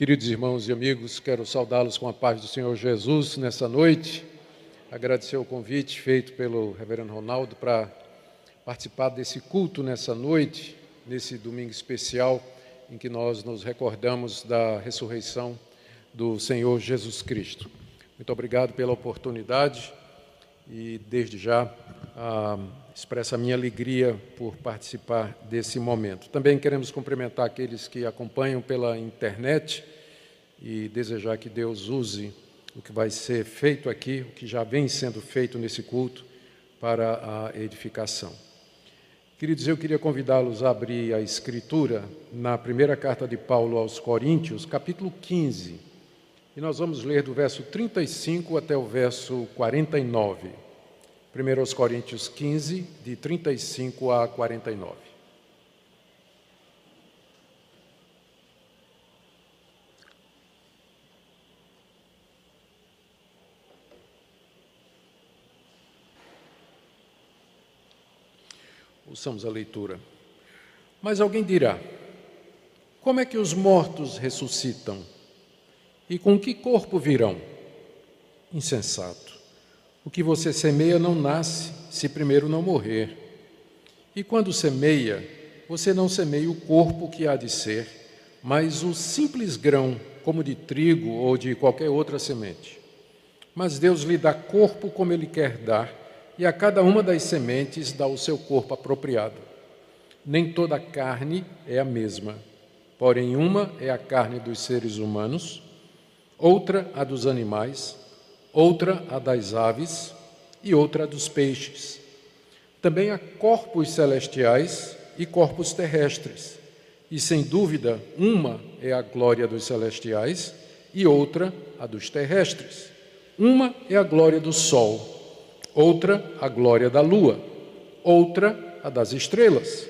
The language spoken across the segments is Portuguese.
Queridos irmãos e amigos, quero saudá-los com a paz do Senhor Jesus nessa noite. Agradecer o convite feito pelo Reverendo Ronaldo para participar desse culto nessa noite, nesse domingo especial em que nós nos recordamos da ressurreição do Senhor Jesus Cristo. Muito obrigado pela oportunidade e, desde já, ah, expresso a minha alegria por participar desse momento. Também queremos cumprimentar aqueles que acompanham pela internet e desejar que Deus use o que vai ser feito aqui, o que já vem sendo feito nesse culto, para a edificação. Queridos, eu queria convidá-los a abrir a Escritura na primeira carta de Paulo aos Coríntios, capítulo 15. E nós vamos ler do verso 35 até o verso 49. 1 Coríntios 15, de 35 a 49. Ouçamos a leitura. Mas alguém dirá: Como é que os mortos ressuscitam? E com que corpo virão? Insensato. O que você semeia não nasce se primeiro não morrer. E quando semeia, você não semeia o corpo que há de ser, mas o simples grão, como de trigo ou de qualquer outra semente. Mas Deus lhe dá corpo como Ele quer dar e a cada uma das sementes dá o seu corpo apropriado. Nem toda carne é a mesma, porém, uma é a carne dos seres humanos, outra a dos animais, outra a das aves e outra a dos peixes. Também há corpos celestiais e corpos terrestres, e sem dúvida, uma é a glória dos celestiais e outra a dos terrestres. Uma é a glória do sol outra a glória da lua, outra a das estrelas,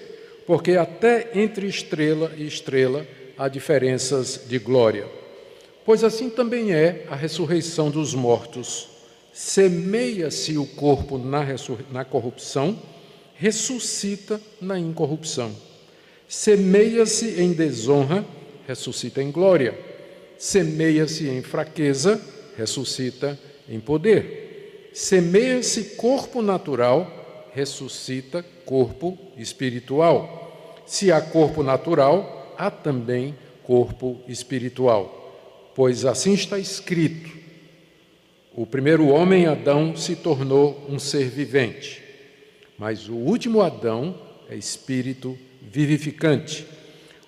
porque até entre estrela e estrela há diferenças de glória. Pois assim também é a ressurreição dos mortos. Semeia-se o corpo na, na corrupção, ressuscita na incorrupção. Semeia-se em desonra, ressuscita em glória. Semeia-se em fraqueza, ressuscita em poder. Semeia-se corpo natural, ressuscita corpo espiritual. Se há corpo natural, há também corpo espiritual. Pois assim está escrito: o primeiro homem, Adão, se tornou um ser vivente, mas o último Adão é espírito vivificante.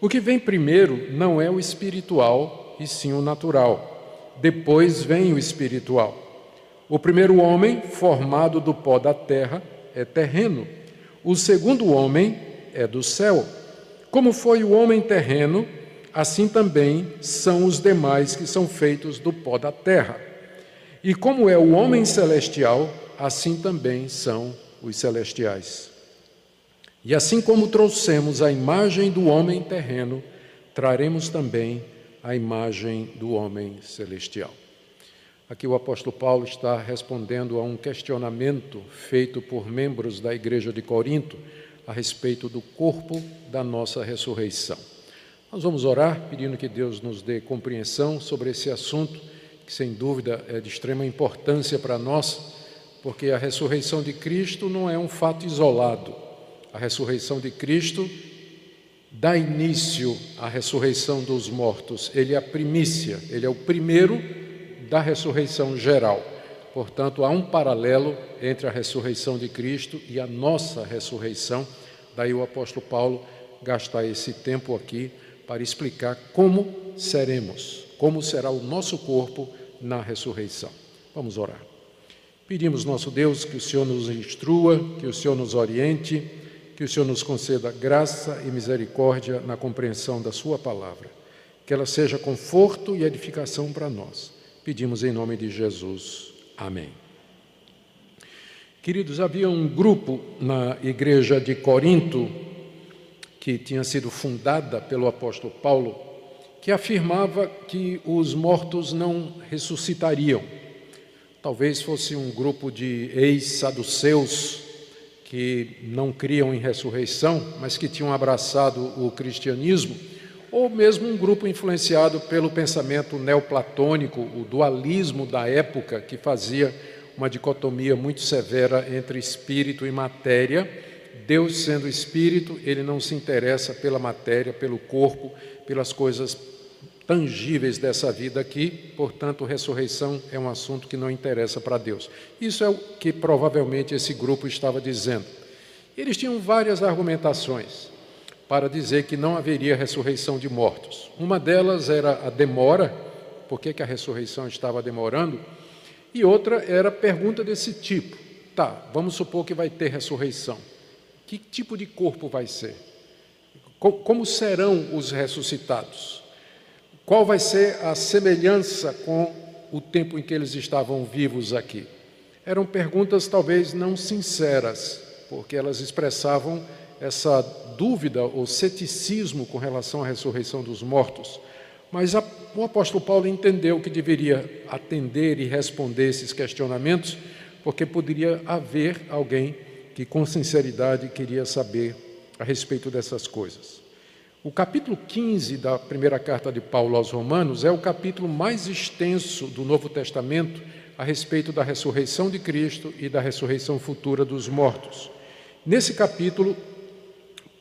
O que vem primeiro não é o espiritual, e sim o natural. Depois vem o espiritual. O primeiro homem, formado do pó da terra, é terreno. O segundo homem é do céu. Como foi o homem terreno, assim também são os demais que são feitos do pó da terra. E como é o homem celestial, assim também são os celestiais. E assim como trouxemos a imagem do homem terreno, traremos também a imagem do homem celestial. Aqui o apóstolo Paulo está respondendo a um questionamento feito por membros da igreja de Corinto a respeito do corpo da nossa ressurreição. Nós vamos orar pedindo que Deus nos dê compreensão sobre esse assunto, que sem dúvida é de extrema importância para nós, porque a ressurreição de Cristo não é um fato isolado. A ressurreição de Cristo dá início à ressurreição dos mortos. Ele é a primícia, ele é o primeiro da ressurreição geral. Portanto, há um paralelo entre a ressurreição de Cristo e a nossa ressurreição. Daí o apóstolo Paulo gastar esse tempo aqui para explicar como seremos, como será o nosso corpo na ressurreição. Vamos orar. Pedimos, nosso Deus, que o Senhor nos instrua, que o Senhor nos oriente, que o Senhor nos conceda graça e misericórdia na compreensão da Sua palavra. Que ela seja conforto e edificação para nós Pedimos em nome de Jesus. Amém. Queridos, havia um grupo na igreja de Corinto, que tinha sido fundada pelo apóstolo Paulo, que afirmava que os mortos não ressuscitariam. Talvez fosse um grupo de ex-saduceus que não criam em ressurreição, mas que tinham abraçado o cristianismo, ou mesmo um grupo influenciado pelo pensamento neoplatônico, o dualismo da época, que fazia uma dicotomia muito severa entre espírito e matéria. Deus, sendo espírito, ele não se interessa pela matéria, pelo corpo, pelas coisas tangíveis dessa vida aqui, portanto, ressurreição é um assunto que não interessa para Deus. Isso é o que provavelmente esse grupo estava dizendo. Eles tinham várias argumentações para dizer que não haveria ressurreição de mortos. Uma delas era a demora, por que, a ressurreição estava demorando? E outra era pergunta desse tipo: tá, vamos supor que vai ter ressurreição. Que tipo de corpo vai ser? Como serão os ressuscitados? Qual vai ser a semelhança com o tempo em que eles estavam vivos aqui? Eram perguntas talvez não sinceras, porque elas expressavam essa dúvida ou ceticismo com relação à ressurreição dos mortos. Mas a, o apóstolo Paulo entendeu que deveria atender e responder esses questionamentos, porque poderia haver alguém que com sinceridade queria saber a respeito dessas coisas. O capítulo 15 da primeira carta de Paulo aos Romanos é o capítulo mais extenso do Novo Testamento a respeito da ressurreição de Cristo e da ressurreição futura dos mortos. Nesse capítulo,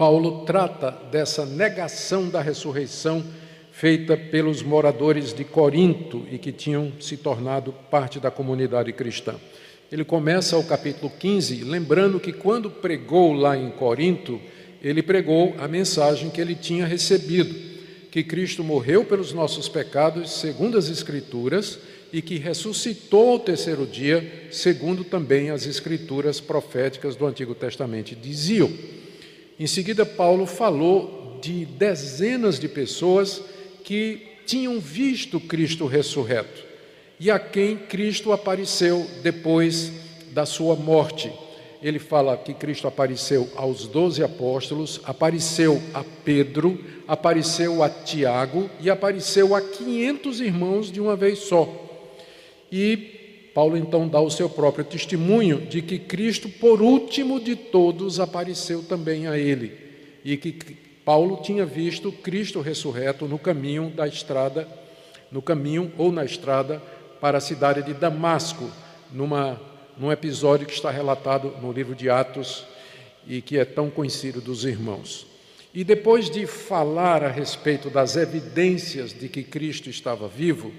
Paulo trata dessa negação da ressurreição feita pelos moradores de Corinto e que tinham se tornado parte da comunidade cristã. Ele começa o capítulo 15 lembrando que quando pregou lá em Corinto, ele pregou a mensagem que ele tinha recebido, que Cristo morreu pelos nossos pecados, segundo as Escrituras, e que ressuscitou ao terceiro dia, segundo também as Escrituras proféticas do Antigo Testamento diziam. Em seguida, Paulo falou de dezenas de pessoas que tinham visto Cristo ressurreto e a quem Cristo apareceu depois da sua morte. Ele fala que Cristo apareceu aos doze apóstolos, apareceu a Pedro, apareceu a Tiago e apareceu a quinhentos irmãos de uma vez só. E Paulo então dá o seu próprio testemunho de que Cristo, por último de todos, apareceu também a ele e que Paulo tinha visto Cristo ressurreto no caminho da estrada, no caminho ou na estrada para a cidade de Damasco, numa, num episódio que está relatado no livro de Atos e que é tão conhecido dos irmãos. E depois de falar a respeito das evidências de que Cristo estava vivo,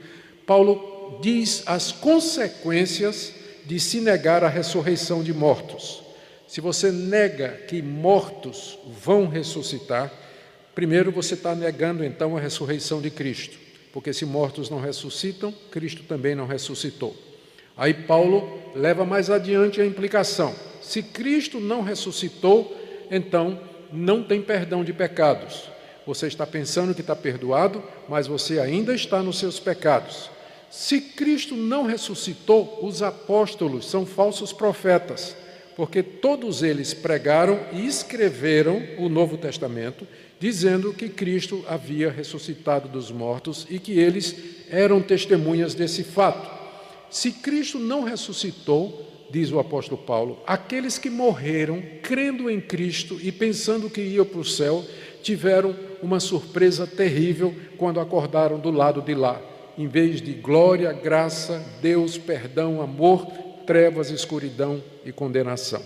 Paulo diz as consequências de se negar a ressurreição de mortos. Se você nega que mortos vão ressuscitar, primeiro você está negando então a ressurreição de Cristo, porque se mortos não ressuscitam, Cristo também não ressuscitou. Aí Paulo leva mais adiante a implicação: se Cristo não ressuscitou, então não tem perdão de pecados. Você está pensando que está perdoado, mas você ainda está nos seus pecados. Se Cristo não ressuscitou, os apóstolos são falsos profetas, porque todos eles pregaram e escreveram o Novo Testamento, dizendo que Cristo havia ressuscitado dos mortos e que eles eram testemunhas desse fato. Se Cristo não ressuscitou, diz o apóstolo Paulo, aqueles que morreram crendo em Cristo e pensando que iam para o céu, tiveram uma surpresa terrível quando acordaram do lado de lá em vez de glória, graça, Deus, perdão, amor, trevas, escuridão e condenação.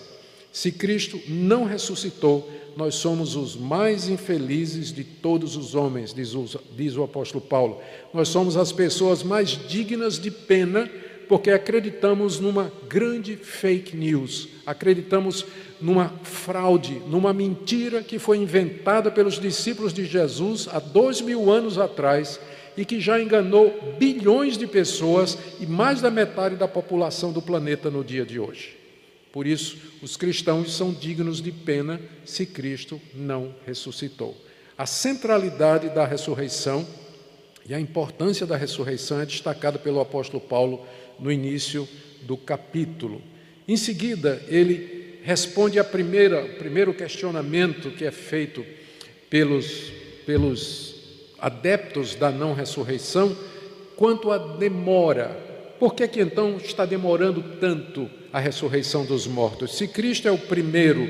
Se Cristo não ressuscitou, nós somos os mais infelizes de todos os homens, diz o, diz o apóstolo Paulo. Nós somos as pessoas mais dignas de pena porque acreditamos numa grande fake news, acreditamos numa fraude, numa mentira que foi inventada pelos discípulos de Jesus há dois mil anos atrás e que já enganou bilhões de pessoas e mais da metade da população do planeta no dia de hoje. Por isso, os cristãos são dignos de pena se Cristo não ressuscitou. A centralidade da ressurreição e a importância da ressurreição é destacada pelo apóstolo Paulo no início do capítulo. Em seguida, ele responde a primeira, o primeiro questionamento que é feito pelos, pelos adeptos da não ressurreição quanto à demora. Por que, que então está demorando tanto a ressurreição dos mortos? Se Cristo é o primeiro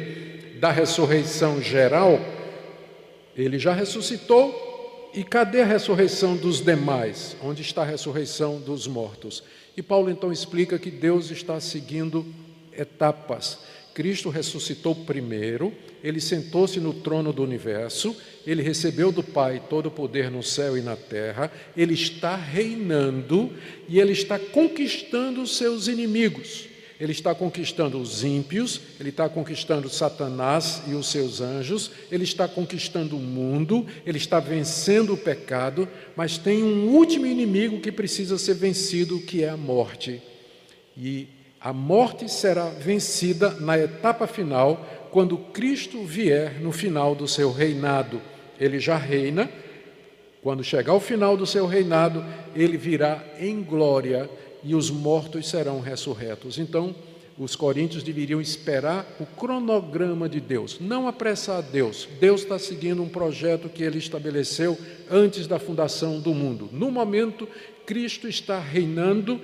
da ressurreição geral, ele já ressuscitou e cadê a ressurreição dos demais? Onde está a ressurreição dos mortos? E Paulo então explica que Deus está seguindo etapas. Cristo ressuscitou primeiro, ele sentou-se no trono do universo, ele recebeu do Pai todo o poder no céu e na terra, ele está reinando e ele está conquistando os seus inimigos. Ele está conquistando os ímpios, ele está conquistando Satanás e os seus anjos, ele está conquistando o mundo, ele está vencendo o pecado, mas tem um último inimigo que precisa ser vencido, que é a morte. E a morte será vencida na etapa final, quando Cristo vier no final do seu reinado. Ele já reina, quando chegar ao final do seu reinado, ele virá em glória e os mortos serão ressurretos. Então, os coríntios deveriam esperar o cronograma de Deus, não apressar Deus. Deus está seguindo um projeto que ele estabeleceu antes da fundação do mundo. No momento, Cristo está reinando,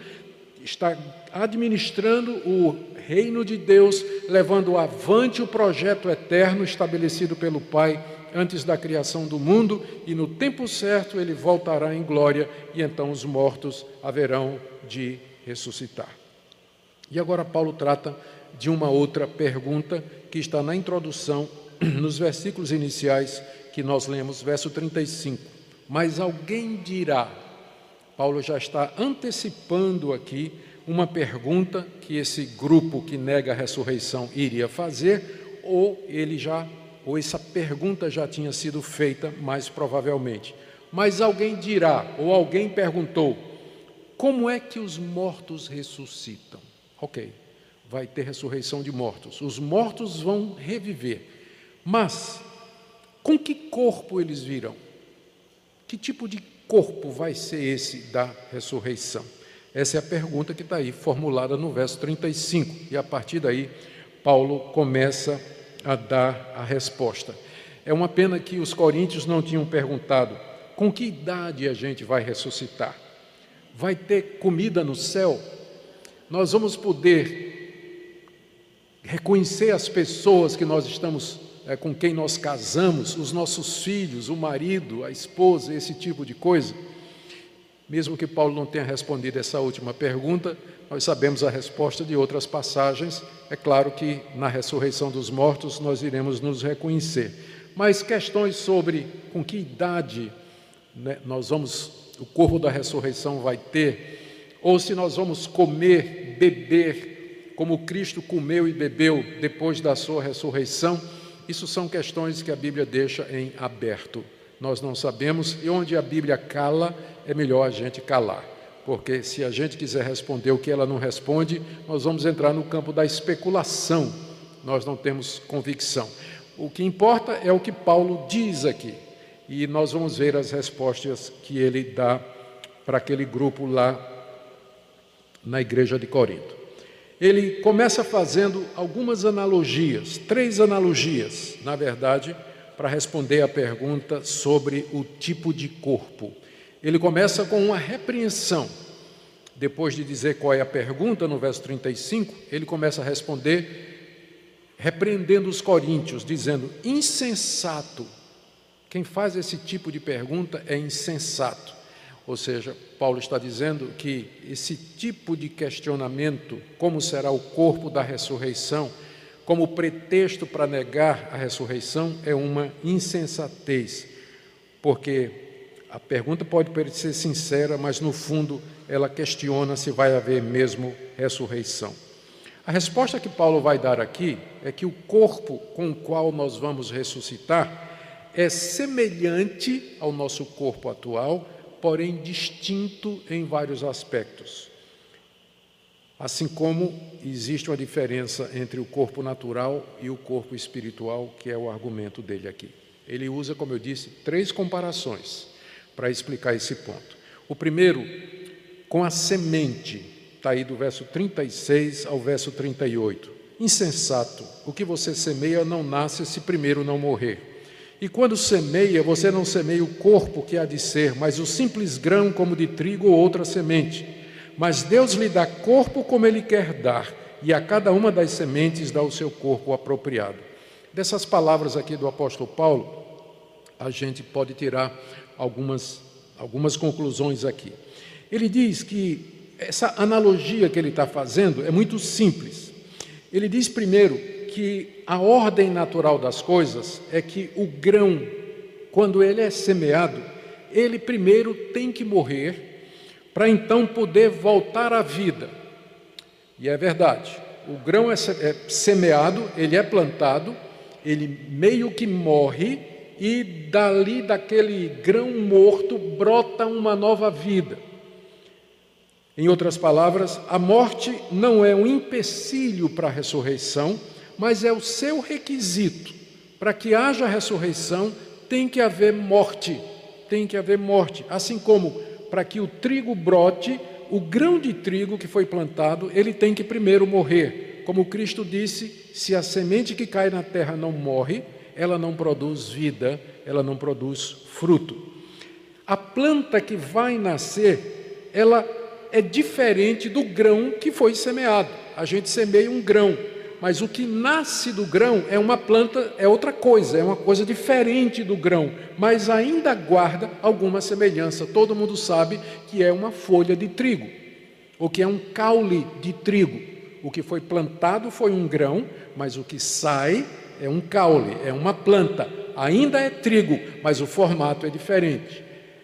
está administrando o reino de Deus, levando avante o projeto eterno estabelecido pelo Pai antes da criação do mundo, e no tempo certo ele voltará em glória, e então os mortos haverão de ressuscitar. E agora Paulo trata de uma outra pergunta que está na introdução, nos versículos iniciais que nós lemos, verso 35. Mas alguém dirá, Paulo já está antecipando aqui uma pergunta que esse grupo que nega a ressurreição iria fazer, ou ele já, ou essa pergunta já tinha sido feita, mais provavelmente. Mas alguém dirá, ou alguém perguntou, como é que os mortos ressuscitam? Ok, vai ter ressurreição de mortos. Os mortos vão reviver. Mas, com que corpo eles virão? Que tipo de corpo vai ser esse da ressurreição? Essa é a pergunta que está aí formulada no verso 35. E a partir daí, Paulo começa a dar a resposta. É uma pena que os coríntios não tinham perguntado com que idade a gente vai ressuscitar vai ter comida no céu, nós vamos poder reconhecer as pessoas que nós estamos é, com quem nós casamos, os nossos filhos, o marido, a esposa, esse tipo de coisa. Mesmo que Paulo não tenha respondido essa última pergunta, nós sabemos a resposta de outras passagens. É claro que na ressurreição dos mortos nós iremos nos reconhecer. Mas questões sobre com que idade né, nós vamos o corpo da ressurreição vai ter, ou se nós vamos comer, beber, como Cristo comeu e bebeu depois da sua ressurreição, isso são questões que a Bíblia deixa em aberto. Nós não sabemos, e onde a Bíblia cala, é melhor a gente calar, porque se a gente quiser responder o que ela não responde, nós vamos entrar no campo da especulação, nós não temos convicção. O que importa é o que Paulo diz aqui e nós vamos ver as respostas que ele dá para aquele grupo lá na igreja de Corinto. Ele começa fazendo algumas analogias, três analogias, na verdade, para responder à pergunta sobre o tipo de corpo. Ele começa com uma repreensão. Depois de dizer qual é a pergunta, no verso 35, ele começa a responder repreendendo os coríntios, dizendo: insensato quem faz esse tipo de pergunta é insensato. Ou seja, Paulo está dizendo que esse tipo de questionamento, como será o corpo da ressurreição, como pretexto para negar a ressurreição, é uma insensatez. Porque a pergunta pode parecer sincera, mas no fundo ela questiona se vai haver mesmo ressurreição. A resposta que Paulo vai dar aqui é que o corpo com o qual nós vamos ressuscitar é semelhante ao nosso corpo atual, porém distinto em vários aspectos. Assim como existe uma diferença entre o corpo natural e o corpo espiritual, que é o argumento dele aqui. Ele usa, como eu disse, três comparações para explicar esse ponto. O primeiro, com a semente, está aí do verso 36 ao verso 38. Insensato, o que você semeia não nasce se primeiro não morrer. E quando semeia, você não semeia o corpo que há de ser, mas o simples grão como de trigo ou outra semente. Mas Deus lhe dá corpo como Ele quer dar, e a cada uma das sementes dá o seu corpo apropriado. Dessas palavras aqui do apóstolo Paulo, a gente pode tirar algumas, algumas conclusões aqui. Ele diz que essa analogia que ele está fazendo é muito simples. Ele diz primeiro que a ordem natural das coisas é que o grão, quando ele é semeado, ele primeiro tem que morrer para então poder voltar à vida. E é verdade, o grão é, é semeado, ele é plantado, ele meio que morre e dali daquele grão morto brota uma nova vida. Em outras palavras, a morte não é um empecilho para a ressurreição, mas é o seu requisito. Para que haja ressurreição, tem que haver morte. Tem que haver morte. Assim como para que o trigo brote, o grão de trigo que foi plantado, ele tem que primeiro morrer. Como Cristo disse: se a semente que cai na terra não morre, ela não produz vida, ela não produz fruto. A planta que vai nascer, ela é diferente do grão que foi semeado. A gente semeia um grão, mas o que nasce do grão é uma planta, é outra coisa, é uma coisa diferente do grão, mas ainda guarda alguma semelhança. Todo mundo sabe que é uma folha de trigo, ou que é um caule de trigo. O que foi plantado foi um grão, mas o que sai é um caule, é uma planta. Ainda é trigo, mas o formato é diferente.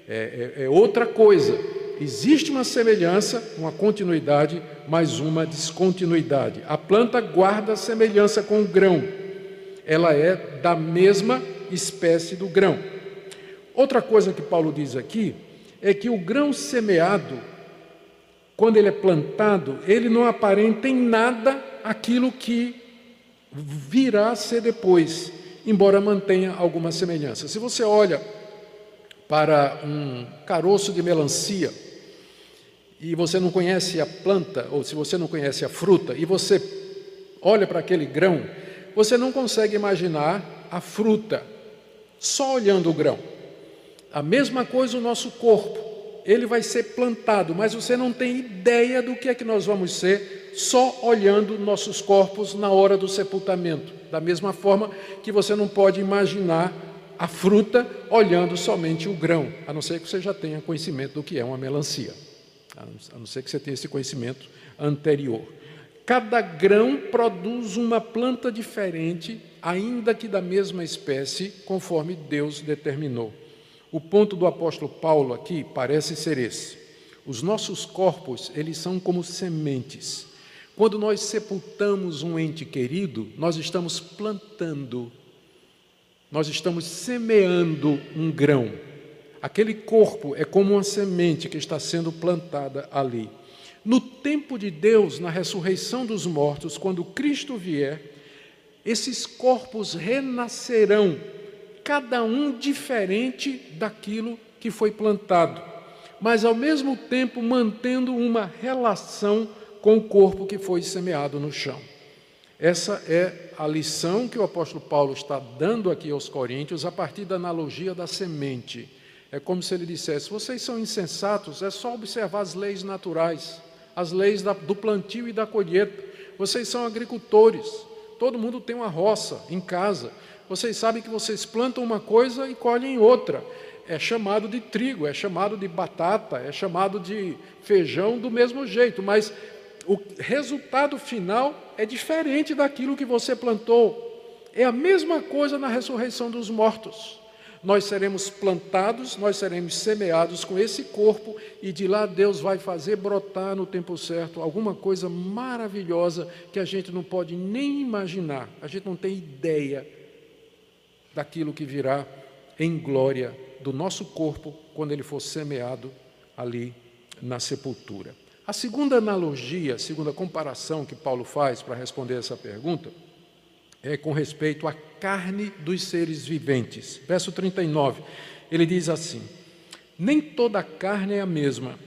É, é, é outra coisa existe uma semelhança, uma continuidade, mas uma descontinuidade. A planta guarda semelhança com o grão, ela é da mesma espécie do grão. Outra coisa que Paulo diz aqui é que o grão semeado, quando ele é plantado, ele não aparenta em nada aquilo que virá a ser depois, embora mantenha alguma semelhança. Se você olha para um caroço de melancia, e você não conhece a planta, ou se você não conhece a fruta, e você olha para aquele grão, você não consegue imaginar a fruta só olhando o grão. A mesma coisa o nosso corpo, ele vai ser plantado, mas você não tem ideia do que é que nós vamos ser só olhando nossos corpos na hora do sepultamento. Da mesma forma que você não pode imaginar a fruta olhando somente o grão, a não ser que você já tenha conhecimento do que é uma melancia a não ser que você tenha esse conhecimento anterior. Cada grão produz uma planta diferente, ainda que da mesma espécie, conforme Deus determinou. O ponto do apóstolo Paulo aqui parece ser esse. Os nossos corpos, eles são como sementes. Quando nós sepultamos um ente querido, nós estamos plantando, nós estamos semeando um grão. Aquele corpo é como uma semente que está sendo plantada ali. No tempo de Deus, na ressurreição dos mortos, quando Cristo vier, esses corpos renascerão, cada um diferente daquilo que foi plantado, mas ao mesmo tempo mantendo uma relação com o corpo que foi semeado no chão. Essa é a lição que o apóstolo Paulo está dando aqui aos Coríntios a partir da analogia da semente. É como se ele dissesse: vocês são insensatos, é só observar as leis naturais, as leis da, do plantio e da colheita. Vocês são agricultores, todo mundo tem uma roça em casa. Vocês sabem que vocês plantam uma coisa e colhem outra. É chamado de trigo, é chamado de batata, é chamado de feijão do mesmo jeito, mas o resultado final é diferente daquilo que você plantou. É a mesma coisa na ressurreição dos mortos nós seremos plantados, nós seremos semeados com esse corpo e de lá Deus vai fazer brotar no tempo certo alguma coisa maravilhosa que a gente não pode nem imaginar, a gente não tem ideia daquilo que virá em glória do nosso corpo quando ele for semeado ali na sepultura. A segunda analogia, a segunda comparação que Paulo faz para responder essa pergunta é com respeito à carne dos seres viventes. Verso 39, ele diz assim: Nem toda carne é a mesma,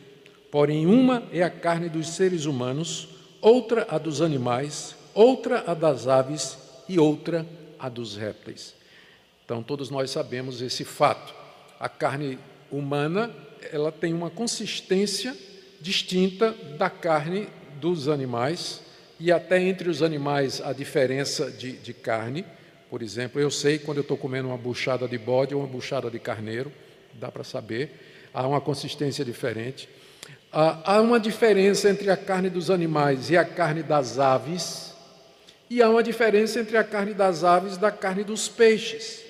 porém, uma é a carne dos seres humanos, outra a dos animais, outra a das aves e outra a dos répteis. Então, todos nós sabemos esse fato. A carne humana, ela tem uma consistência distinta da carne dos animais, e até entre os animais a diferença de, de carne, por exemplo. Eu sei quando eu estou comendo uma buchada de bode ou uma buchada de carneiro, dá para saber. Há uma consistência diferente. Há uma diferença entre a carne dos animais e a carne das aves, e há uma diferença entre a carne das aves e da carne dos peixes.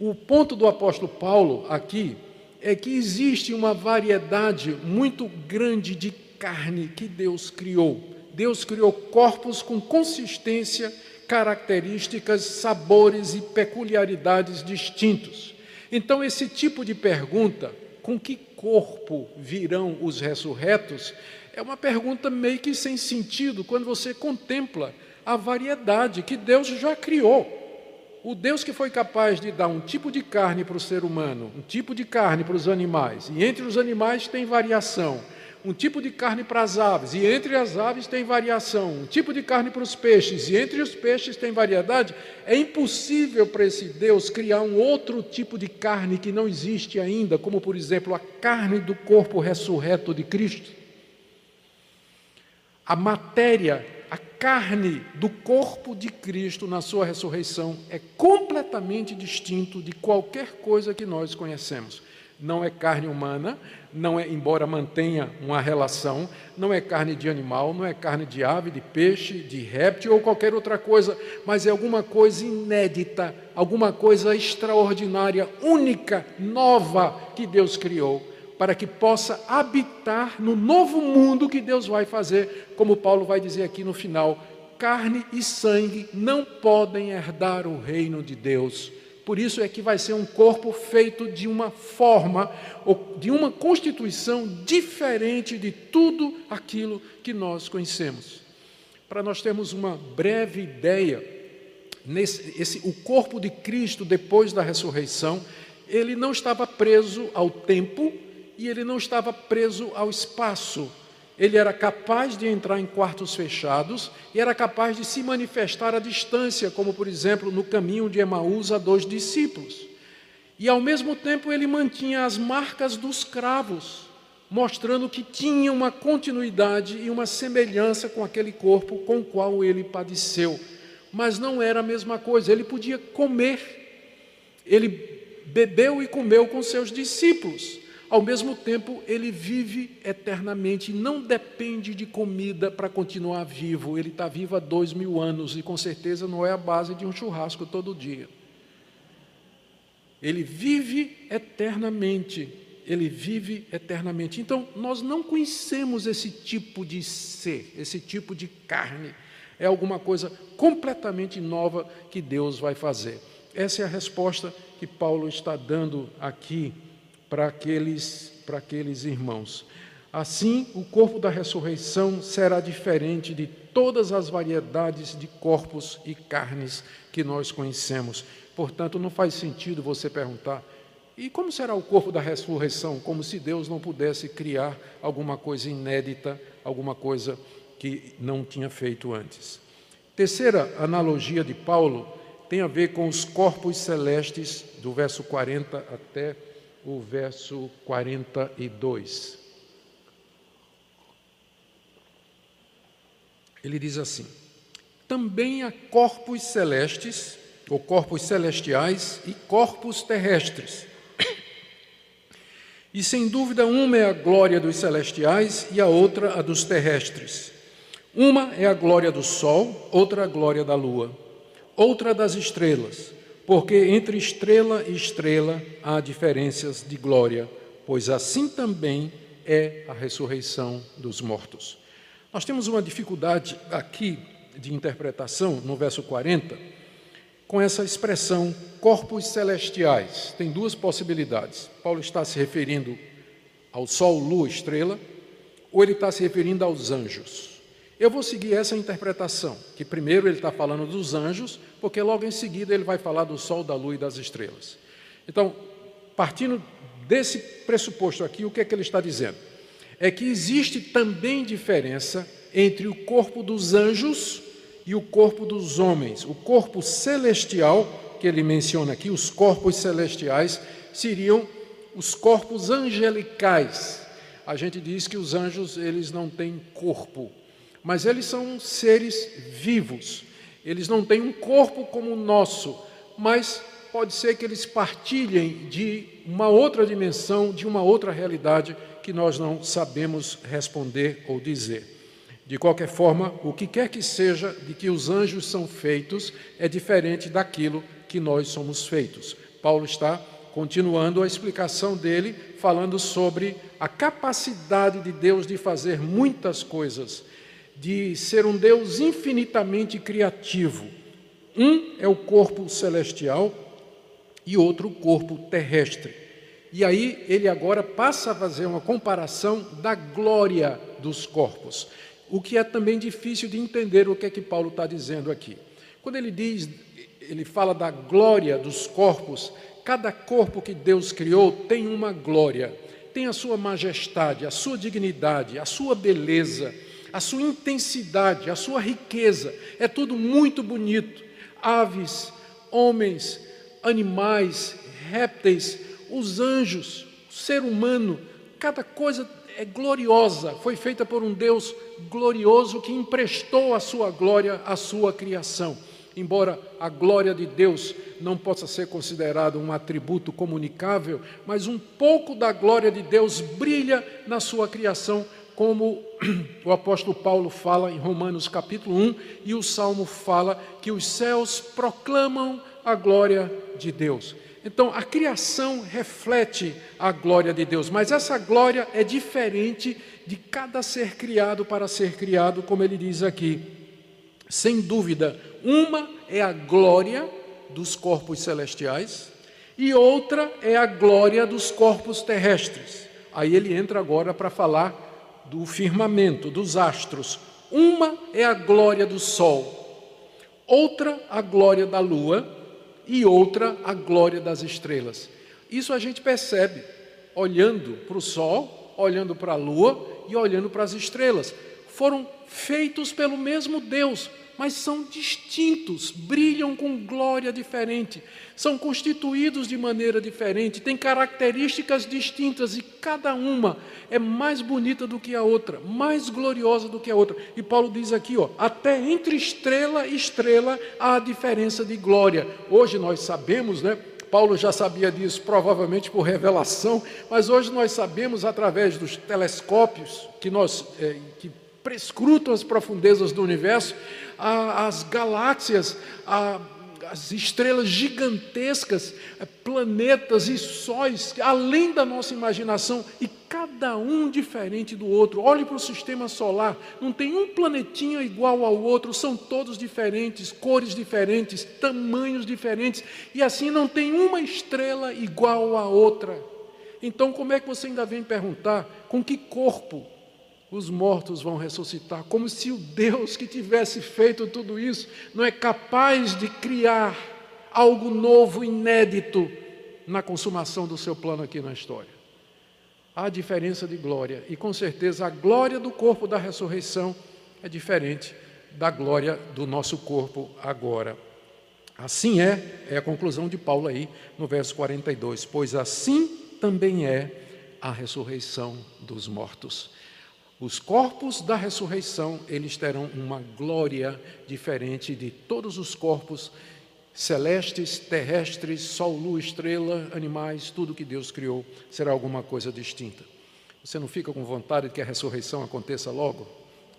O ponto do apóstolo Paulo aqui é que existe uma variedade muito grande de carne que Deus criou. Deus criou corpos com consistência, características, sabores e peculiaridades distintos. Então, esse tipo de pergunta, com que corpo virão os ressurretos, é uma pergunta meio que sem sentido quando você contempla a variedade que Deus já criou. O Deus que foi capaz de dar um tipo de carne para o ser humano, um tipo de carne para os animais, e entre os animais tem variação, um tipo de carne para as aves, e entre as aves tem variação, um tipo de carne para os peixes, e entre os peixes tem variedade, é impossível para esse Deus criar um outro tipo de carne que não existe ainda, como por exemplo a carne do corpo ressurreto de Cristo. A matéria carne do corpo de Cristo na sua ressurreição é completamente distinto de qualquer coisa que nós conhecemos. Não é carne humana, não é, embora mantenha uma relação, não é carne de animal, não é carne de ave, de peixe, de réptil ou qualquer outra coisa, mas é alguma coisa inédita, alguma coisa extraordinária, única, nova que Deus criou para que possa habitar no novo mundo que Deus vai fazer, como Paulo vai dizer aqui no final: carne e sangue não podem herdar o reino de Deus. Por isso é que vai ser um corpo feito de uma forma, de uma constituição diferente de tudo aquilo que nós conhecemos. Para nós termos uma breve ideia, nesse, esse, o corpo de Cristo, depois da ressurreição, ele não estava preso ao tempo, e ele não estava preso ao espaço. Ele era capaz de entrar em quartos fechados e era capaz de se manifestar à distância, como por exemplo no caminho de Emaús a dois discípulos. E ao mesmo tempo ele mantinha as marcas dos cravos, mostrando que tinha uma continuidade e uma semelhança com aquele corpo com o qual ele padeceu. Mas não era a mesma coisa, ele podia comer, ele bebeu e comeu com seus discípulos ao mesmo tempo, ele vive eternamente, não depende de comida para continuar vivo. Ele está vivo há dois mil anos e com certeza não é a base de um churrasco todo dia. Ele vive eternamente. Ele vive eternamente. Então, nós não conhecemos esse tipo de ser, esse tipo de carne. É alguma coisa completamente nova que Deus vai fazer. Essa é a resposta que Paulo está dando aqui para aqueles, para aqueles irmãos. Assim, o corpo da ressurreição será diferente de todas as variedades de corpos e carnes que nós conhecemos. Portanto, não faz sentido você perguntar: e como será o corpo da ressurreição? Como se Deus não pudesse criar alguma coisa inédita, alguma coisa que não tinha feito antes. Terceira analogia de Paulo tem a ver com os corpos celestes, do verso 40 até o verso 42. Ele diz assim: Também há corpos celestes, ou corpos celestiais, e corpos terrestres. E sem dúvida, uma é a glória dos celestiais e a outra a dos terrestres. Uma é a glória do sol, outra a glória da lua, outra das estrelas porque entre estrela e estrela há diferenças de glória, pois assim também é a ressurreição dos mortos. Nós temos uma dificuldade aqui de interpretação no verso 40 com essa expressão corpos celestiais. Tem duas possibilidades. Paulo está se referindo ao sol, lua, estrela, ou ele está se referindo aos anjos. Eu vou seguir essa interpretação, que primeiro ele está falando dos anjos, porque logo em seguida ele vai falar do sol, da lua e das estrelas. Então, partindo desse pressuposto aqui, o que é que ele está dizendo? É que existe também diferença entre o corpo dos anjos e o corpo dos homens. O corpo celestial, que ele menciona aqui, os corpos celestiais, seriam os corpos angelicais. A gente diz que os anjos eles não têm corpo, mas eles são seres vivos. Eles não têm um corpo como o nosso, mas pode ser que eles partilhem de uma outra dimensão, de uma outra realidade que nós não sabemos responder ou dizer. De qualquer forma, o que quer que seja de que os anjos são feitos é diferente daquilo que nós somos feitos. Paulo está continuando a explicação dele, falando sobre a capacidade de Deus de fazer muitas coisas, de ser um Deus infinitamente criativo. Um é o corpo celestial e outro o corpo terrestre. E aí ele agora passa a fazer uma comparação da glória dos corpos, o que é também difícil de entender o que é que Paulo está dizendo aqui. Quando ele diz, ele fala da glória dos corpos, cada corpo que Deus criou tem uma glória, tem a sua majestade, a sua dignidade, a sua beleza, a sua intensidade, a sua riqueza. É tudo muito bonito. Aves, homens, animais, répteis, os anjos, o ser humano, cada coisa é gloriosa, foi feita por um Deus glorioso que emprestou a sua glória à sua criação. Embora a glória de Deus não possa ser considerado um atributo comunicável, mas um pouco da glória de Deus brilha na sua criação, como o apóstolo Paulo fala em Romanos capítulo 1 e o salmo fala que os céus proclamam a glória de Deus. Então, a criação reflete a glória de Deus, mas essa glória é diferente de cada ser criado para ser criado, como ele diz aqui. Sem dúvida, uma é a glória dos corpos celestiais e outra é a glória dos corpos terrestres. Aí ele entra agora para falar do firmamento, dos astros. Uma é a glória do sol, outra a glória da lua e outra a glória das estrelas. Isso a gente percebe olhando para o sol, olhando para a lua e olhando para as estrelas. Foram feitos pelo mesmo Deus, mas são distintos, brilham com glória diferente, são constituídos de maneira diferente, têm características distintas e cada uma é mais bonita do que a outra, mais gloriosa do que a outra. E Paulo diz aqui, ó, até entre estrela e estrela há diferença de glória. Hoje nós sabemos, né? Paulo já sabia disso, provavelmente por revelação, mas hoje nós sabemos através dos telescópios que nós é, que prescrutam as profundezas do universo, as galáxias, as estrelas gigantescas, eh, planetas e sóis, além da nossa imaginação, e cada um diferente do outro. Olhe para o sistema solar, não tem um planetinha igual ao outro, são todos diferentes, cores diferentes, tamanhos diferentes, e assim não tem uma estrela igual à outra. Então, como é que você ainda vem perguntar com que corpo os mortos vão ressuscitar, como se o Deus que tivesse feito tudo isso não é capaz de criar algo novo, inédito, na consumação do seu plano aqui na história. Há diferença de glória, e com certeza a glória do corpo da ressurreição é diferente da glória do nosso corpo agora. Assim é, é a conclusão de Paulo aí no verso 42, pois assim também é a ressurreição dos mortos. Os corpos da ressurreição, eles terão uma glória diferente de todos os corpos celestes, terrestres, sol, lua, estrela, animais, tudo que Deus criou será alguma coisa distinta. Você não fica com vontade de que a ressurreição aconteça logo?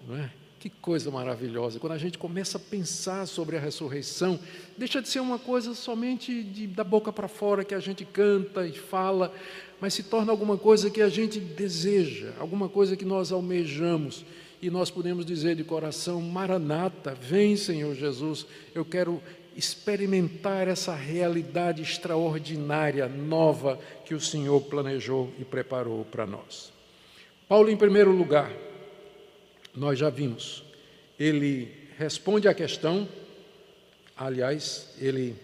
Não é? Que coisa maravilhosa. Quando a gente começa a pensar sobre a ressurreição, deixa de ser uma coisa somente de, da boca para fora que a gente canta e fala, mas se torna alguma coisa que a gente deseja, alguma coisa que nós almejamos. E nós podemos dizer de coração: Maranata, vem, Senhor Jesus, eu quero experimentar essa realidade extraordinária, nova, que o Senhor planejou e preparou para nós. Paulo, em primeiro lugar, nós já vimos, ele responde à questão, aliás, ele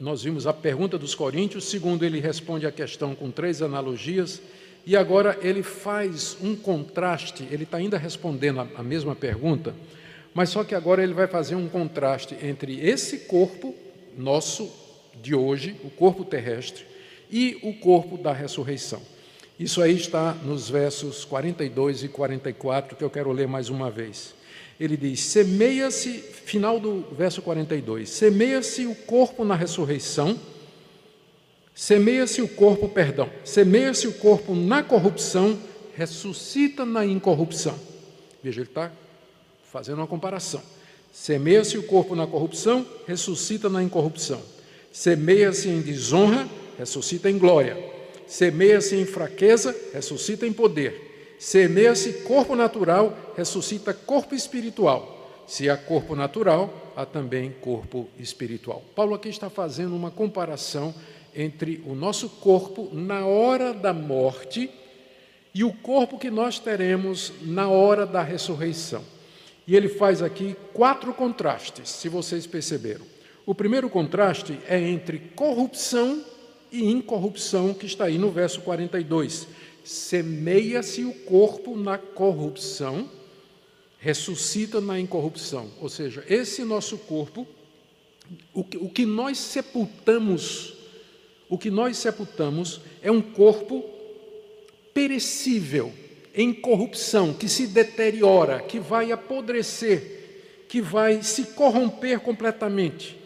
nós vimos a pergunta dos coríntios, segundo ele responde a questão com três analogias, e agora ele faz um contraste, ele está ainda respondendo a, a mesma pergunta, mas só que agora ele vai fazer um contraste entre esse corpo nosso de hoje, o corpo terrestre, e o corpo da ressurreição. Isso aí está nos versos 42 e 44, que eu quero ler mais uma vez. Ele diz: semeia-se, final do verso 42, semeia-se o corpo na ressurreição, semeia-se o corpo, perdão, semeia-se o corpo na corrupção, ressuscita na incorrupção. Veja, ele está fazendo uma comparação. Semeia-se o corpo na corrupção, ressuscita na incorrupção. Semeia-se em desonra, ressuscita em glória. Semeia-se em fraqueza, ressuscita em poder. Semeia-se corpo natural, ressuscita corpo espiritual. Se há corpo natural, há também corpo espiritual. Paulo aqui está fazendo uma comparação entre o nosso corpo na hora da morte e o corpo que nós teremos na hora da ressurreição. E ele faz aqui quatro contrastes, se vocês perceberam. O primeiro contraste é entre corrupção e incorrupção, que está aí no verso 42. Semeia-se o corpo na corrupção, ressuscita na incorrupção. Ou seja, esse nosso corpo, o que, o que nós sepultamos, o que nós sepultamos é um corpo perecível, em corrupção, que se deteriora, que vai apodrecer, que vai se corromper completamente.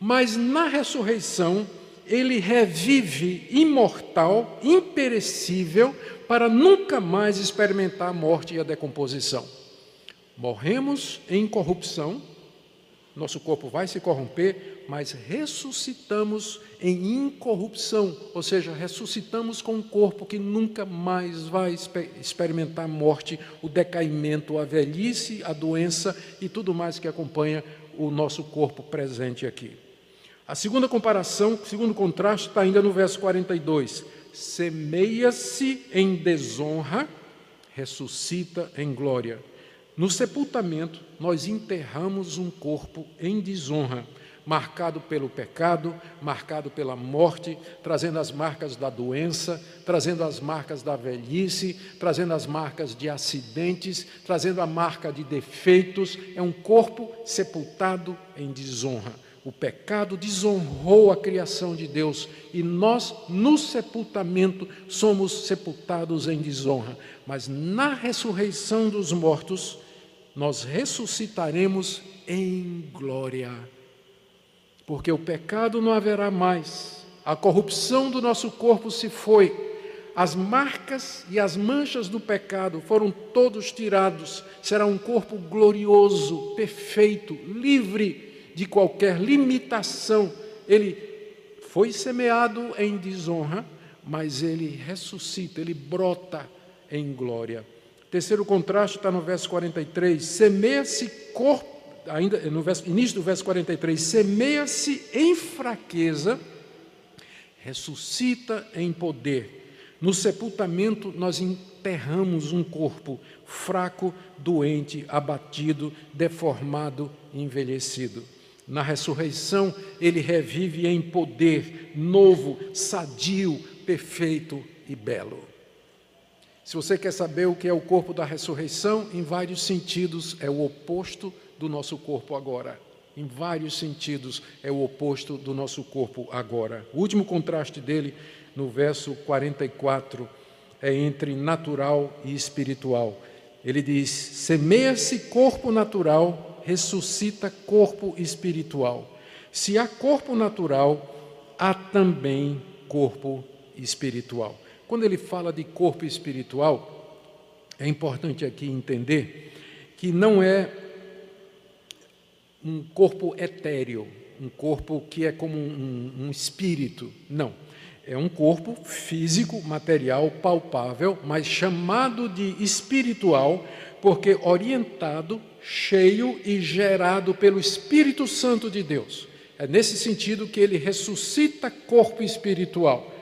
Mas na ressurreição, ele revive imortal, imperecível, para nunca mais experimentar a morte e a decomposição. Morremos em corrupção, nosso corpo vai se corromper, mas ressuscitamos em incorrupção, ou seja, ressuscitamos com um corpo que nunca mais vai experimentar morte, o decaimento, a velhice, a doença e tudo mais que acompanha o nosso corpo presente aqui. A segunda comparação, o segundo contraste, está ainda no verso 42. Semeia-se em desonra, ressuscita em glória. No sepultamento, nós enterramos um corpo em desonra, marcado pelo pecado, marcado pela morte, trazendo as marcas da doença, trazendo as marcas da velhice, trazendo as marcas de acidentes, trazendo a marca de defeitos. É um corpo sepultado em desonra. O pecado desonrou a criação de Deus e nós, no sepultamento, somos sepultados em desonra. Mas na ressurreição dos mortos, nós ressuscitaremos em glória. Porque o pecado não haverá mais, a corrupção do nosso corpo se foi, as marcas e as manchas do pecado foram todos tirados, será um corpo glorioso, perfeito, livre de qualquer limitação. Ele foi semeado em desonra, mas ele ressuscita, ele brota em glória. Terceiro contraste está no verso 43. Semeia-se corpo, ainda no verso, início do verso 43, semeia-se em fraqueza, ressuscita em poder. No sepultamento nós enterramos um corpo fraco, doente, abatido, deformado, envelhecido. Na ressurreição, ele revive em poder, novo, sadio, perfeito e belo. Se você quer saber o que é o corpo da ressurreição, em vários sentidos é o oposto do nosso corpo agora. Em vários sentidos é o oposto do nosso corpo agora. O último contraste dele, no verso 44, é entre natural e espiritual. Ele diz: semeia-se corpo natural, ressuscita corpo espiritual. Se há corpo natural, há também corpo espiritual. Quando ele fala de corpo espiritual, é importante aqui entender que não é um corpo etéreo, um corpo que é como um, um espírito. Não. É um corpo físico, material, palpável, mas chamado de espiritual, porque orientado, cheio e gerado pelo Espírito Santo de Deus. É nesse sentido que ele ressuscita corpo espiritual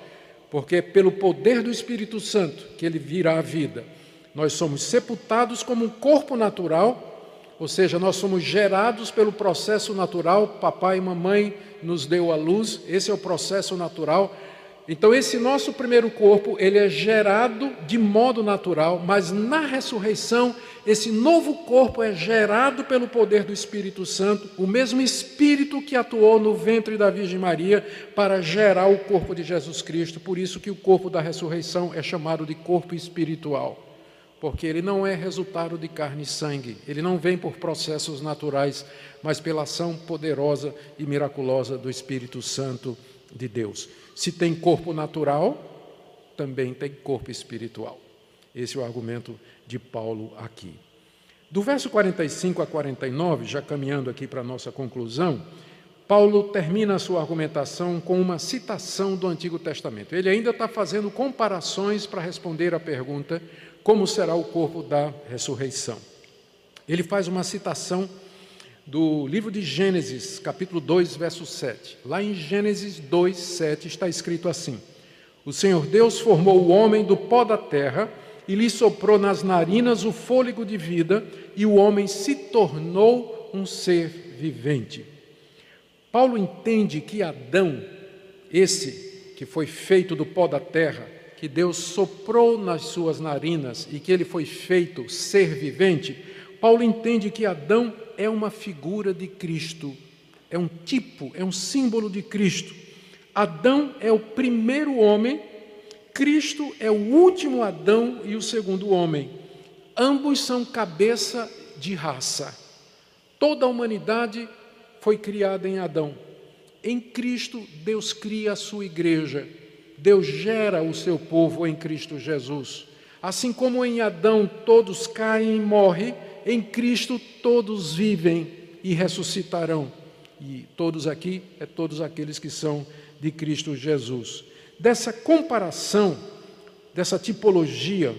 porque é pelo poder do Espírito Santo que ele virá à vida. Nós somos sepultados como um corpo natural, ou seja, nós somos gerados pelo processo natural, papai e mamãe nos deu a luz, esse é o processo natural. Então esse nosso primeiro corpo, ele é gerado de modo natural, mas na ressurreição, esse novo corpo é gerado pelo poder do Espírito Santo, o mesmo Espírito que atuou no ventre da Virgem Maria para gerar o corpo de Jesus Cristo. Por isso que o corpo da ressurreição é chamado de corpo espiritual. porque ele não é resultado de carne e sangue, ele não vem por processos naturais, mas pela ação poderosa e miraculosa do Espírito Santo de Deus. Se tem corpo natural, também tem corpo espiritual. Esse é o argumento de Paulo aqui. Do verso 45 a 49, já caminhando aqui para a nossa conclusão, Paulo termina a sua argumentação com uma citação do Antigo Testamento. Ele ainda está fazendo comparações para responder à pergunta como será o corpo da ressurreição. Ele faz uma citação do livro de Gênesis, capítulo 2, verso 7. Lá em Gênesis 2, 7 está escrito assim: O Senhor Deus formou o homem do pó da terra e lhe soprou nas narinas o fôlego de vida, e o homem se tornou um ser vivente. Paulo entende que Adão, esse que foi feito do pó da terra, que Deus soprou nas suas narinas e que ele foi feito ser vivente, Paulo entende que Adão é uma figura de Cristo, é um tipo, é um símbolo de Cristo. Adão é o primeiro homem, Cristo é o último Adão e o segundo homem. Ambos são cabeça de raça. Toda a humanidade foi criada em Adão. Em Cristo, Deus cria a sua igreja. Deus gera o seu povo em Cristo Jesus. Assim como em Adão todos caem e morrem, em Cristo todos vivem e ressuscitarão. E todos aqui é todos aqueles que são de Cristo Jesus. Dessa comparação, dessa tipologia,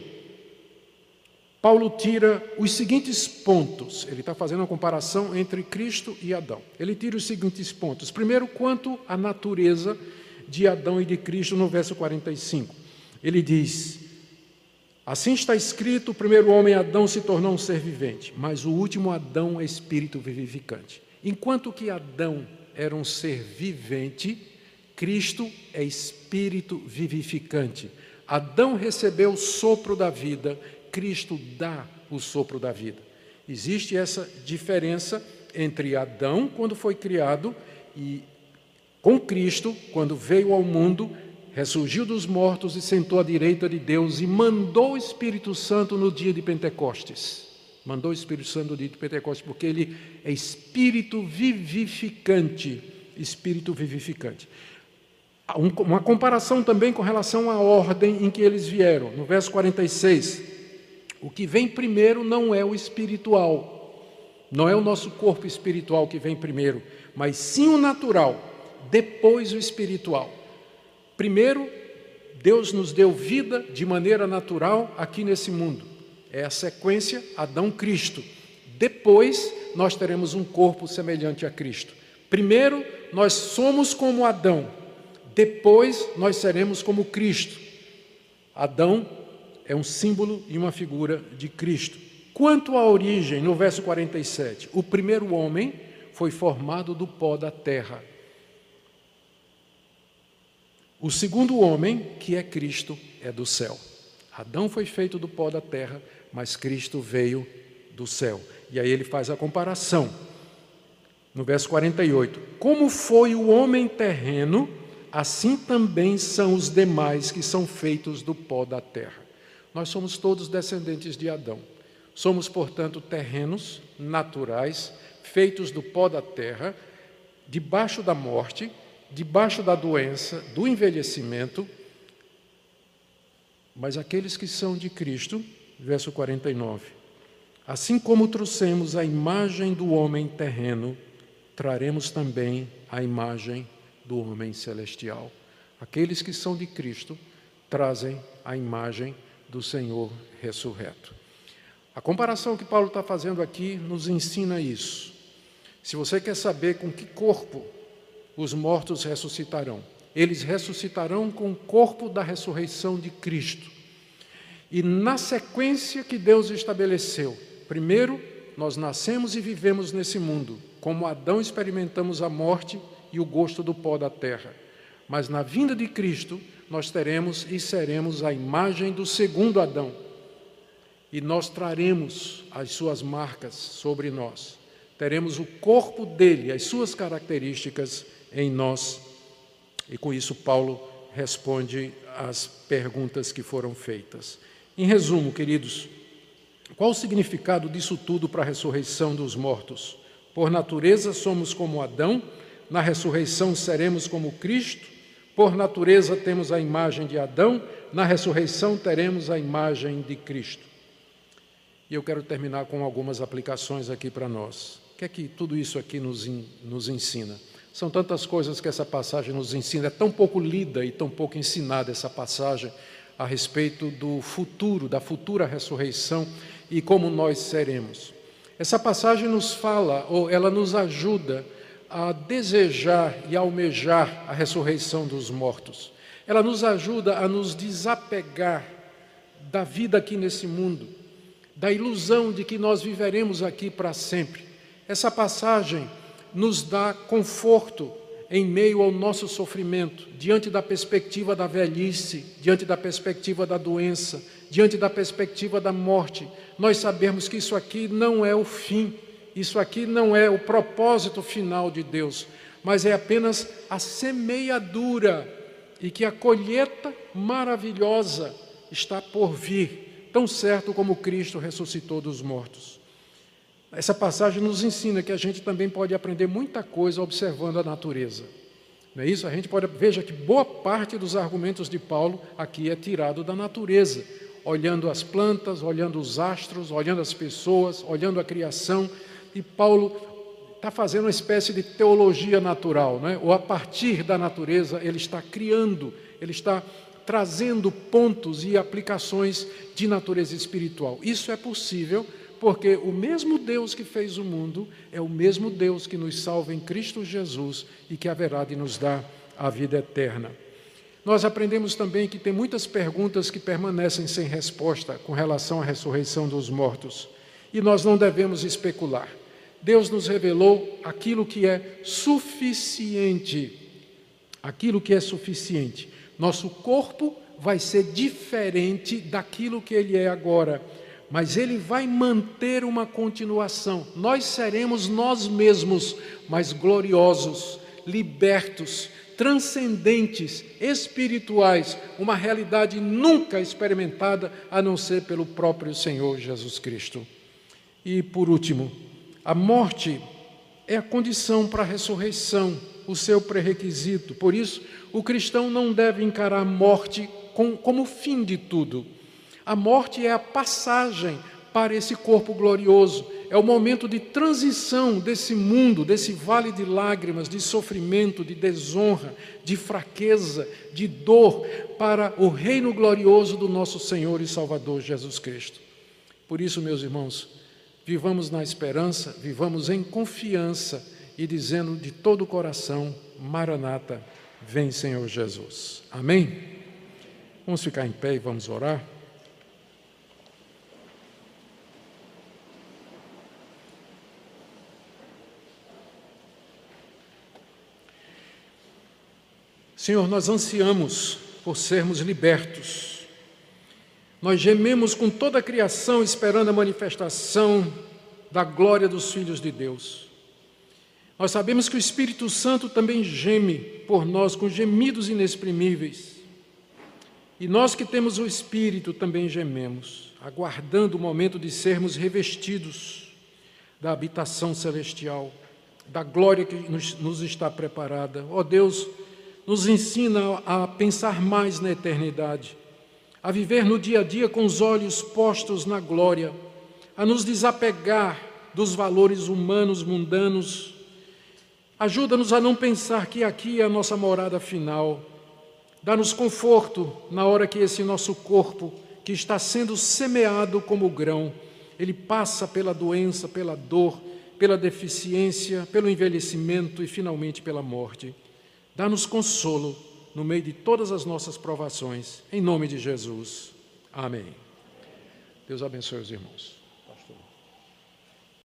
Paulo tira os seguintes pontos. Ele está fazendo uma comparação entre Cristo e Adão. Ele tira os seguintes pontos. Primeiro, quanto à natureza de Adão e de Cristo no verso 45. Ele diz: Assim está escrito: o primeiro homem, Adão, se tornou um ser vivente, mas o último Adão é espírito vivificante. Enquanto que Adão era um ser vivente, Cristo é espírito vivificante. Adão recebeu o sopro da vida, Cristo dá o sopro da vida. Existe essa diferença entre Adão, quando foi criado, e com Cristo, quando veio ao mundo, ressurgiu dos mortos e sentou à direita de Deus e mandou o Espírito Santo no dia de Pentecostes. Mandou o Espírito Santo no dia de Pentecostes, porque ele é espírito vivificante. Espírito vivificante. Uma comparação também com relação à ordem em que eles vieram. No verso 46, o que vem primeiro não é o espiritual, não é o nosso corpo espiritual que vem primeiro, mas sim o natural depois o espiritual. Primeiro, Deus nos deu vida de maneira natural aqui nesse mundo. É a sequência Adão-Cristo. Depois, nós teremos um corpo semelhante a Cristo. Primeiro, nós somos como Adão. Depois, nós seremos como Cristo. Adão é um símbolo e uma figura de Cristo. Quanto à origem, no verso 47, o primeiro homem foi formado do pó da terra. O segundo homem, que é Cristo, é do céu. Adão foi feito do pó da terra, mas Cristo veio do céu. E aí ele faz a comparação. No verso 48: Como foi o homem terreno, assim também são os demais que são feitos do pó da terra. Nós somos todos descendentes de Adão. Somos, portanto, terrenos naturais, feitos do pó da terra, debaixo da morte, debaixo da doença, do envelhecimento, mas aqueles que são de Cristo, verso 49. Assim como trouxemos a imagem do homem terreno, traremos também a imagem do homem celestial. Aqueles que são de Cristo trazem a imagem do Senhor ressurreto. A comparação que Paulo está fazendo aqui nos ensina isso. Se você quer saber com que corpo os mortos ressuscitarão. Eles ressuscitarão com o corpo da ressurreição de Cristo. E na sequência que Deus estabeleceu, primeiro, nós nascemos e vivemos nesse mundo. Como Adão experimentamos a morte e o gosto do pó da terra. Mas na vinda de Cristo, nós teremos e seremos a imagem do segundo Adão. E nós traremos as suas marcas sobre nós. Teremos o corpo dele, as suas características em nós. E com isso, Paulo responde às perguntas que foram feitas. Em resumo, queridos, Qual o significado disso tudo para a ressurreição dos mortos? Por natureza somos como Adão, na ressurreição seremos como Cristo. Por natureza temos a imagem de Adão, na ressurreição teremos a imagem de Cristo. E eu quero terminar com algumas aplicações aqui para nós. O que é que tudo isso aqui nos, nos ensina? São tantas coisas que essa passagem nos ensina, é tão pouco lida e tão pouco ensinada essa passagem a respeito do futuro, da futura ressurreição e como nós seremos. Essa passagem nos fala, ou ela nos ajuda a desejar e almejar a ressurreição dos mortos. Ela nos ajuda a nos desapegar da vida aqui nesse mundo, da ilusão de que nós viveremos aqui para sempre. Essa passagem nos dá conforto em meio ao nosso sofrimento, diante da perspectiva da velhice, diante da perspectiva da doença, diante da perspectiva da morte, nós sabemos que isso aqui não é o fim, isso aqui não é o propósito final de Deus, mas é apenas a semeadura e que a colheita maravilhosa está por vir, tão certo como Cristo ressuscitou dos mortos. Essa passagem nos ensina que a gente também pode aprender muita coisa observando a natureza. Não é isso? A gente pode veja que boa parte dos argumentos de Paulo aqui é tirado da natureza, olhando as plantas, olhando os astros, olhando as pessoas, olhando a criação, e Paulo está fazendo uma espécie de teologia natural, né? ou a partir da natureza ele está criando, ele está trazendo pontos e aplicações de natureza espiritual. Isso é possível porque o mesmo Deus que fez o mundo é o mesmo Deus que nos salva em Cristo Jesus e que haverá de nos dar a vida eterna. Nós aprendemos também que tem muitas perguntas que permanecem sem resposta com relação à ressurreição dos mortos e nós não devemos especular. Deus nos revelou aquilo que é suficiente. Aquilo que é suficiente. Nosso corpo vai ser diferente daquilo que ele é agora mas ele vai manter uma continuação. Nós seremos nós mesmos, mas gloriosos, libertos, transcendentes, espirituais, uma realidade nunca experimentada a não ser pelo próprio Senhor Jesus Cristo. E por último, a morte é a condição para a ressurreição, o seu pré-requisito. Por isso, o cristão não deve encarar a morte como fim de tudo a morte é a passagem para esse corpo glorioso, é o momento de transição desse mundo, desse vale de lágrimas, de sofrimento, de desonra, de fraqueza, de dor, para o reino glorioso do nosso Senhor e Salvador Jesus Cristo. Por isso, meus irmãos, vivamos na esperança, vivamos em confiança e dizendo de todo o coração: Maranata, vem Senhor Jesus. Amém? Vamos ficar em pé e vamos orar. Senhor, nós ansiamos por sermos libertos. Nós gememos com toda a criação esperando a manifestação da glória dos filhos de Deus. Nós sabemos que o Espírito Santo também geme por nós com gemidos inexprimíveis. E nós que temos o Espírito também gememos, aguardando o momento de sermos revestidos da habitação celestial, da glória que nos, está preparada. Ó oh Deus, nos ensina a pensar mais na eternidade, a viver no dia a dia com os olhos postos na glória, a nos desapegar dos valores humanos mundanos. Ajuda-nos a não pensar que aqui é a nossa morada final. Dá-nos conforto na hora que esse nosso corpo, que está sendo semeado como grão, ele passa pela doença, pela dor, pela deficiência, pelo envelhecimento e finalmente pela morte. Dá-nos consolo no meio de todas as nossas provações, em nome de Jesus. Amém. Deus abençoe os irmãos.